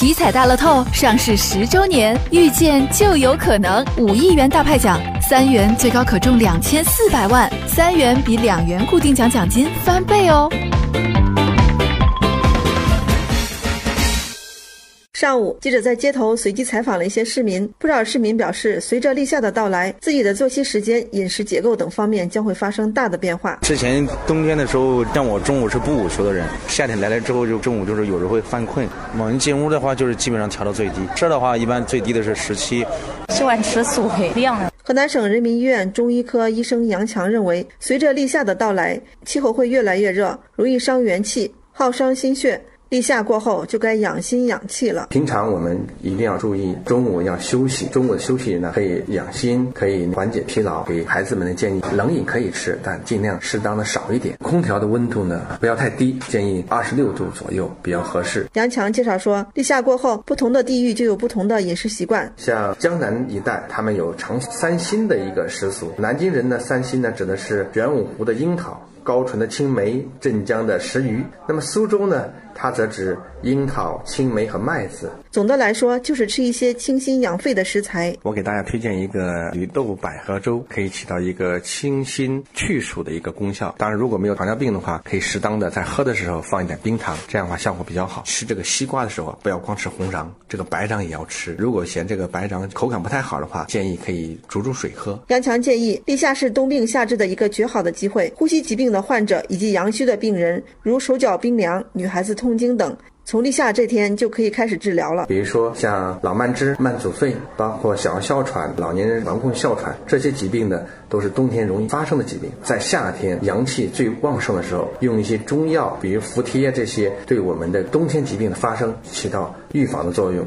体彩大乐透上市十周年，遇见就有可能五亿元大派奖，三元最高可中两千四百万，三元比两元固定奖奖金翻倍哦。上午，记者在街头随机采访了一些市民，不少市民表示，随着立夏的到来，自己的作息时间、饮食结构等方面将会发生大的变化。之前冬天的时候，像我中午是不午休的人，夏天来了之后，就中午就是有时候会犯困。我们进屋的话，就是基本上调到最低，吃的话一般最低的是十七。喜欢吃素配量的。河南省人民医院中医科医生杨强认为，随着立夏的到来，气候会越来越热，容易伤元气，耗伤心血。立夏过后就该养心养气了。平常我们一定要注意，中午要休息。中午的休息呢，可以养心，可以缓解疲劳。给孩子们的建议，冷饮可以吃，但尽量适当的少一点。空调的温度呢，不要太低，建议二十六度左右比较合适。杨强介绍说，立夏过后，不同的地域就有不同的饮食习惯。像江南一带，他们有尝三鲜的一个食俗。南京人呢，三鲜呢指的是玄武湖的樱桃。高淳的青梅，镇江的石鱼，那么苏州呢？它则指樱桃、青梅和麦子。总的来说，就是吃一些清心养肺的食材。我给大家推荐一个绿豆百合粥，可以起到一个清心去暑的一个功效。当然，如果没有糖尿病的话，可以适当的在喝的时候放一点冰糖，这样的话效果比较好。吃这个西瓜的时候，不要光吃红瓤，这个白瓤也要吃。如果嫌这个白瓤口感不太好的话，建议可以煮煮水喝。杨强建议，立夏是冬病夏治的一个绝好的机会，呼吸疾病的患者以及阳虚的病人，如手脚冰凉、女孩子痛经等，从立夏这天就可以开始治疗了。比如说像老慢支、慢阻肺，包括小儿哮喘、老年人防控哮喘这些疾病呢，都是冬天容易发生的疾病。在夏天阳气最旺盛的时候，用一些中药，比如服贴这些，对我们的冬天疾病的发生起到预防的作用。